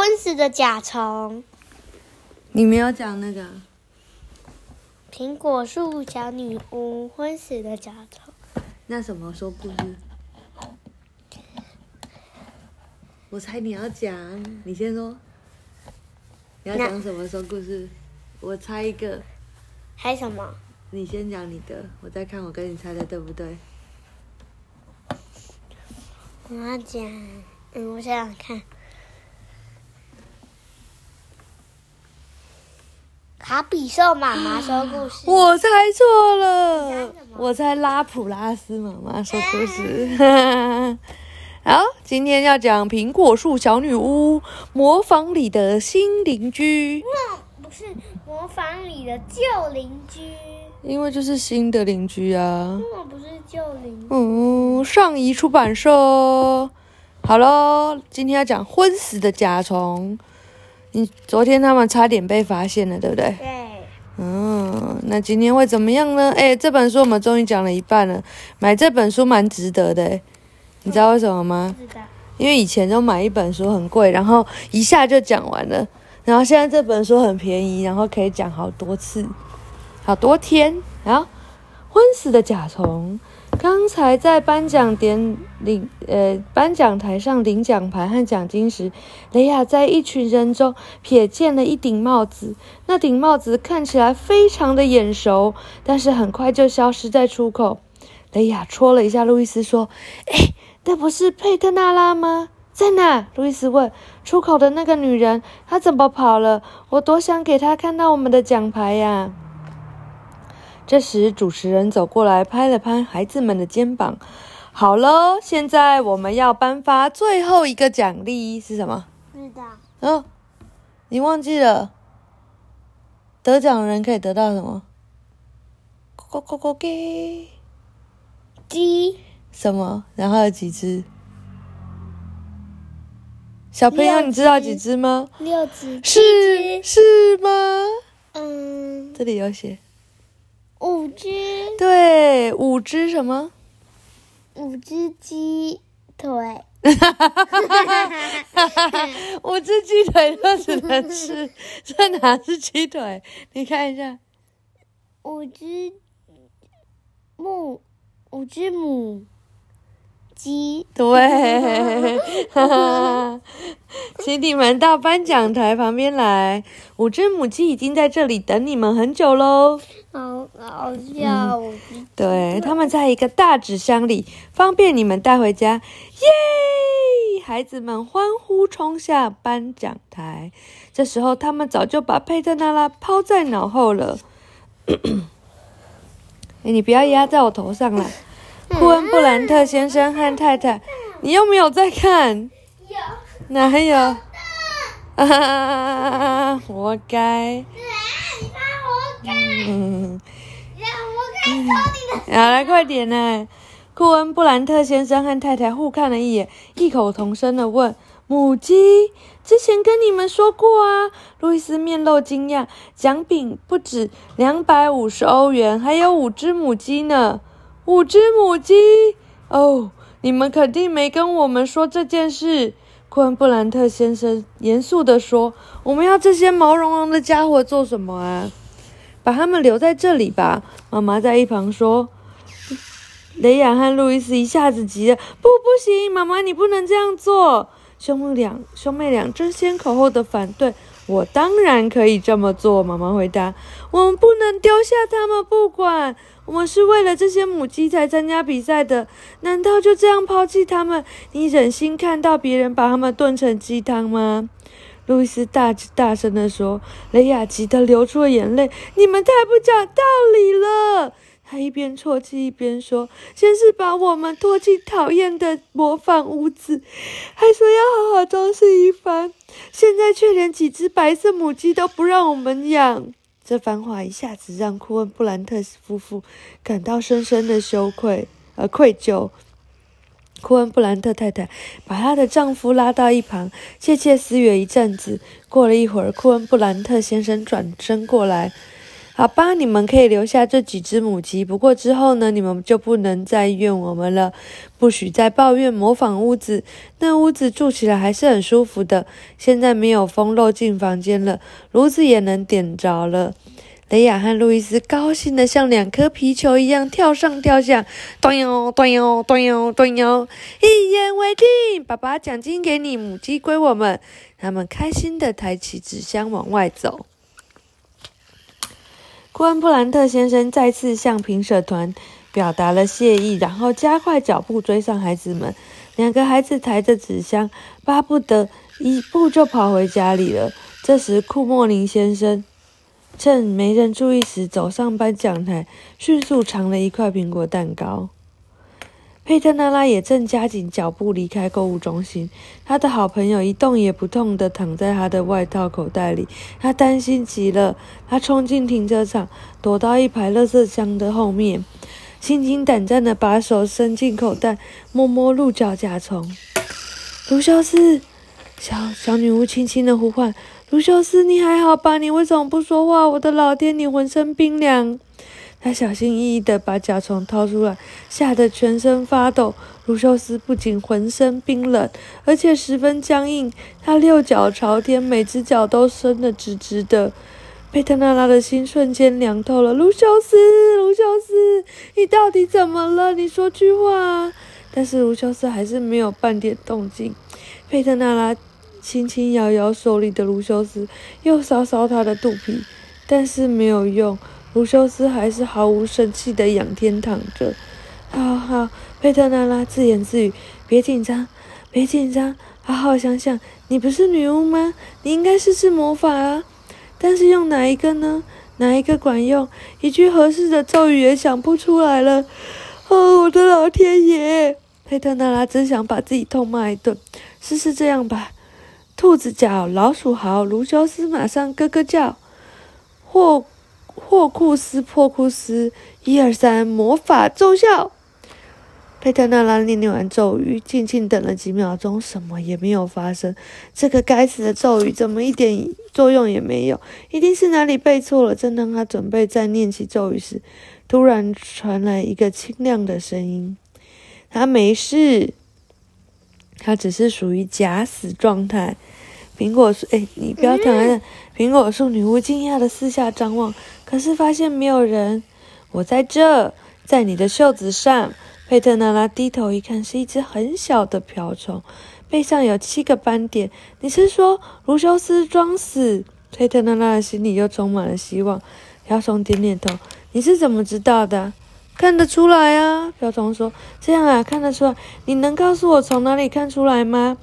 昏死的甲虫，你没有讲那个啊？苹果树小女巫，昏死的甲虫。那什么说故事？我猜你要讲，你先说。你要讲什么说故事？我猜一个，还有什么？你先讲你的，我再看我跟你猜的对不对。我要讲，嗯，我想想看。卡比兽妈妈说故事。我猜错了我猜拉普拉斯妈妈说故事。好，今天要讲苹果树小女巫模仿里的新邻居，不是模仿里的旧邻居，因为就是新的邻居啊。为什么不是旧邻居？嗯，上移出版社。好喽，今天要讲昏死的甲虫。你昨天他们差点被发现了，对不对？对，嗯，那今天会怎么样呢？哎，这本书我们终于讲了一半了，买这本书蛮值得的，你知道为什么吗？因为以前都买一本书很贵，然后一下就讲完了，然后现在这本书很便宜，然后可以讲好多次，好多天。然后昏死的甲虫，刚才在颁奖典领呃颁奖台上领奖牌和奖金时，雷亚在一群人中瞥见了一顶帽子，那顶帽子看起来非常的眼熟，但是很快就消失在出口。雷亚戳了一下路易斯，说：“哎。”那不是佩特纳拉吗？在哪？路易斯问。出口的那个女人，她怎么跑了？我多想给她看到我们的奖牌呀！这时，主持人走过来，拍了拍孩子们的肩膀。好了，现在我们要颁发最后一个奖励是什么？是的。嗯，你忘记了？得奖人可以得到什么？咕咕咕咕给鸡。什么？然后有几只？小朋友，你知道只几只吗？六只。是。是吗？嗯，这里有写，五只。对，五只什么？五只鸡腿。五只鸡腿都只能吃，这哪是鸡腿？你看一下，五只母，五只母鸡。对，请你们到颁奖台旁边来。五只母鸡已经在这里等你们很久喽。好好笑，对，他们在一个大纸箱里，方便你们带回家。耶！孩子们欢呼冲下颁奖台。这时候，他们早就把佩特纳拉抛在脑后了。哎，你不要压在我头上啦！库恩布兰特先生和太太，你又没有在看？有。哪有？啊，活该！你把我看，嗯。来，快点呢！库恩布兰特先生和太太互看了一眼，异口同声的问：“母鸡，之前跟你们说过啊。”路易斯面露惊讶，奖品不止两百五十欧元，还有五只母鸡呢。五只母鸡？哦，你们肯定没跟我们说这件事。库恩布兰特先生严肃地说：“我们要这些毛茸茸的家伙做什么啊？把他们留在这里吧。”妈妈在一旁说。雷亚和路易斯一下子急了：“不，不行，妈妈，你不能这样做！”兄妹俩兄妹俩争先恐后的反对。我当然可以这么做，妈妈回答：“我们不能丢下他们不管，我们是为了这些母鸡才参加比赛的，难道就这样抛弃它们？你忍心看到别人把它们炖成鸡汤吗？”路易斯大大声地说。雷亚急得流出了眼泪：“你们太不讲道理了！”他一边啜泣一边说：“先是把我们拖进讨厌的模仿屋子，还说要好好装饰一番，现在却连几只白色母鸡都不让我们养。”这番话一下子让库恩布兰特夫妇感到深深的羞愧呃愧疚。库恩布兰特太太把她的丈夫拉到一旁，窃窃私语一阵子。过了一会儿，库恩布兰特先生转身过来。好吧，你们可以留下这几只母鸡，不过之后呢，你们就不能再怨我们了，不许再抱怨模仿屋子。那屋子住起来还是很舒服的。现在没有风漏进房间了，炉子也能点着了。雷亚和路易斯高兴的像两颗皮球一样跳上跳下，端哟端哟端哟端哟，一言为定。爸爸奖金给你，母鸡归我们。他们开心的抬起纸箱往外走。温布兰特先生再次向评审团表达了谢意，然后加快脚步追上孩子们。两个孩子抬着纸箱，巴不得一步就跑回家里了。这时，库莫林先生趁没人注意时走上颁奖台，迅速尝了一块苹果蛋糕。佩特娜拉也正加紧脚步离开购物中心，他的好朋友一动也不动地躺在他的外套口袋里，他担心极了。他冲进停车场，躲到一排垃圾箱的后面，心惊胆战地把手伸进口袋，摸摸鹿角甲虫。卢修斯，小小女巫轻轻地呼唤：“卢修斯，你还好吧？你为什么不说话？我的老天，你浑身冰凉。”他小心翼翼地把甲虫掏出来，吓得全身发抖。卢修斯不仅浑身冰冷，而且十分僵硬。他六脚朝天，每只脚都伸得直直的。佩特娜拉的心瞬间凉透了。卢修斯，卢修斯，你到底怎么了？你说句话。但是卢修斯还是没有半点动静。佩特娜拉轻轻摇摇手里的卢修斯，又搔搔他的肚皮，但是没有用。卢修斯还是毫无生气的仰天躺着。好好，佩特娜拉自言自语：“别紧张，别紧张，好好想想。你不是女巫吗？你应该试试魔法啊！但是用哪一个呢？哪一个管用？一句合适的咒语也想不出来了。哦，我的老天爷！佩特娜拉真想把自己痛骂一顿。试试这样吧：兔子叫，老鼠嚎，卢修斯马上咯咯叫。或。破库斯破库斯，一二三，魔法奏效。佩特纳拉念念完咒语，静静等了几秒钟，什么也没有发生。这个该死的咒语怎么一点作用也没有？一定是哪里背错了。正当他准备再念起咒语时，突然传来一个清亮的声音：“他没事，他只是属于假死状态。”苹果树，哎，你不要躺在苹果树。女巫惊讶的四下张望，可是发现没有人。我在这，在你的袖子上。佩特娜拉低头一看，是一只很小的瓢虫，背上有七个斑点。你是说卢修斯装死？佩特娜拉的心里又充满了希望。瓢虫点点头。你是怎么知道的？看得出来啊。瓢虫说：“这样啊，看得出来。你能告诉我从哪里看出来吗？”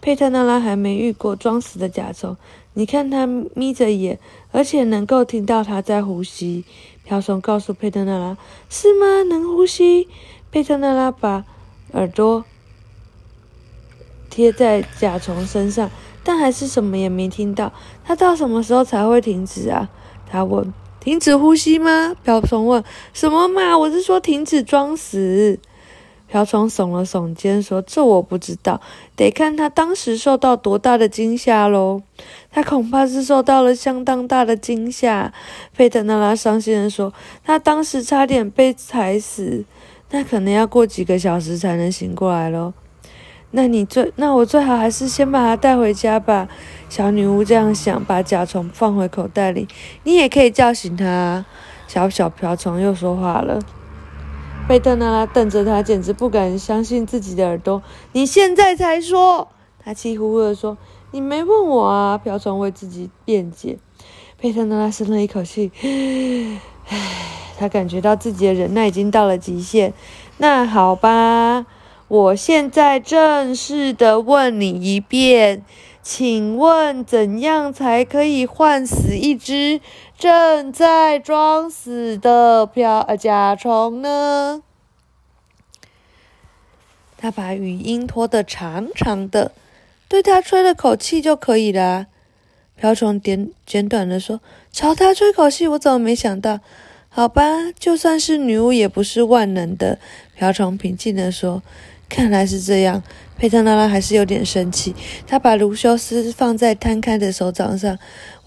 佩特纳拉还没遇过装死的甲虫，你看他眯着眼，而且能够听到他在呼吸。瓢虫告诉佩特纳拉：“是吗？能呼吸？”佩特纳拉把耳朵贴在甲虫身上，但还是什么也没听到。他到什么时候才会停止啊？他问。停止呼吸吗？瓢虫问。什么嘛？我是说停止装死。瓢虫耸了耸肩，说：“这我不知道，得看他当时受到多大的惊吓喽。他恐怕是受到了相当大的惊吓。”费特纳拉伤心地说：“他当时差点被踩死，那可能要过几个小时才能醒过来喽。那你最……那我最好还是先把他带回家吧。”小女巫这样想，把甲虫放回口袋里。你也可以叫醒他。小小瓢虫又说话了。贝特娜拉瞪着他，简直不敢相信自己的耳朵。你现在才说？他气呼呼地说：“你没问我啊！”瓢虫为自己辩解。贝特娜拉深了一口气，唉，他感觉到自己的忍耐已经到了极限。那好吧，我现在正式的问你一遍。请问怎样才可以换死一只正在装死的瓢呃甲虫呢？他把语音拖得长长的，对他吹了口气就可以了。瓢虫简简短的说：“朝他吹口气，我怎么没想到？好吧，就算是女巫也不是万能的。”瓢虫平静的说。看来是这样。佩特拉拉还是有点生气，她把卢修斯放在摊开的手掌上，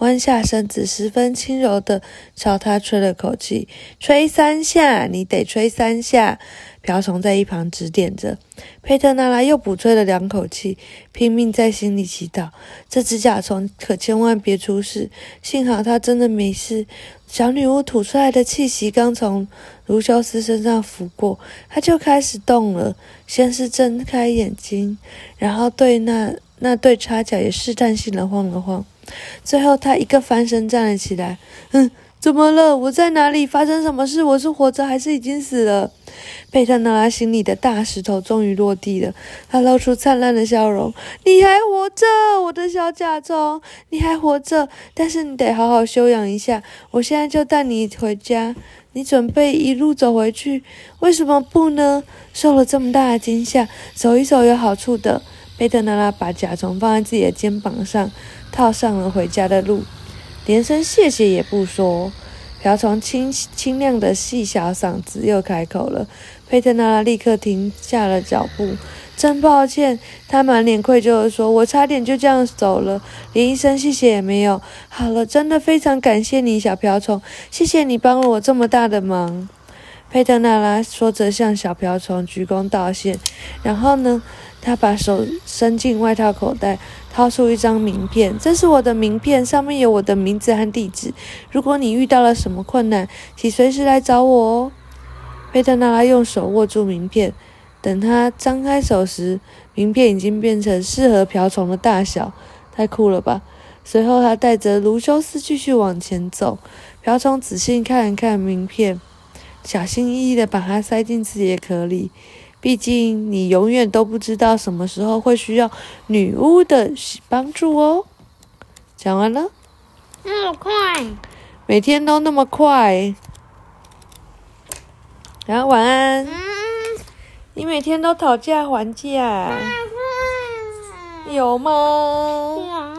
弯下身子，十分轻柔地朝他吹了口气：“吹三下，你得吹三下。”瓢虫在一旁指点着。佩特娜拉又补吹了两口气，拼命在心里祈祷：这只甲虫可千万别出事。幸好它真的没事。小女巫吐出来的气息刚从卢修斯身上拂过，她就开始动了。先是睁开眼睛，然后对那那对叉脚也试探性的晃了晃，最后她一个翻身站了起来。嗯。怎么了？我在哪里？发生什么事？我是活着还是已经死了？佩特娜拉心里的大石头终于落地了，她露出灿烂的笑容：“你还活着，我的小甲虫，你还活着。但是你得好好休养一下，我现在就带你回家。你准备一路走回去？为什么不呢？受了这么大的惊吓，走一走有好处的。”佩特娜拉把甲虫放在自己的肩膀上，套上了回家的路。连声谢谢也不说，瓢虫清清亮的细小嗓子又开口了。佩特娜拉立刻停下了脚步。真抱歉，他满脸愧疚地说：“我差点就这样走了，连一声谢谢也没有。”好了，真的非常感谢你，小瓢虫，谢谢你帮了我这么大的忙。佩特娜拉说着，向小瓢虫鞠躬道谢。然后呢，他把手伸进外套口袋。掏出一张名片，这是我的名片，上面有我的名字和地址。如果你遇到了什么困难，请随时来找我哦。佩特娜拉用手握住名片，等他张开手时，名片已经变成适合瓢虫的大小，太酷了吧！随后，他带着卢修斯继续往前走。瓢虫仔细看了看名片，小心翼翼地把它塞进自己的壳里。毕竟，你永远都不知道什么时候会需要女巫的帮助哦。讲完了。那么快？每天都那么快。然后晚安。嗯。你每天都讨价还价？有吗？